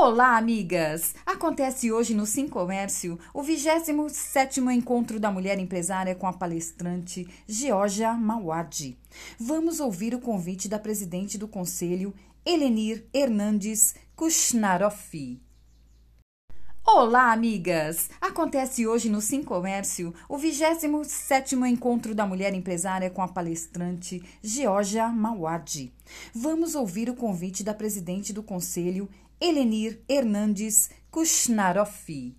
Olá, amigas! Acontece hoje no Sim Comércio o 27º Encontro da Mulher Empresária com a palestrante Georgia Mawad. Vamos ouvir o convite da presidente do Conselho, Elenir Hernandes Kushnaroffi. Olá, amigas! Acontece hoje no Sim Comércio o 27º Encontro da Mulher Empresária com a palestrante Georgia Mawad. Vamos ouvir o convite da presidente do Conselho, Elenir Hernandes Kushnaroffi.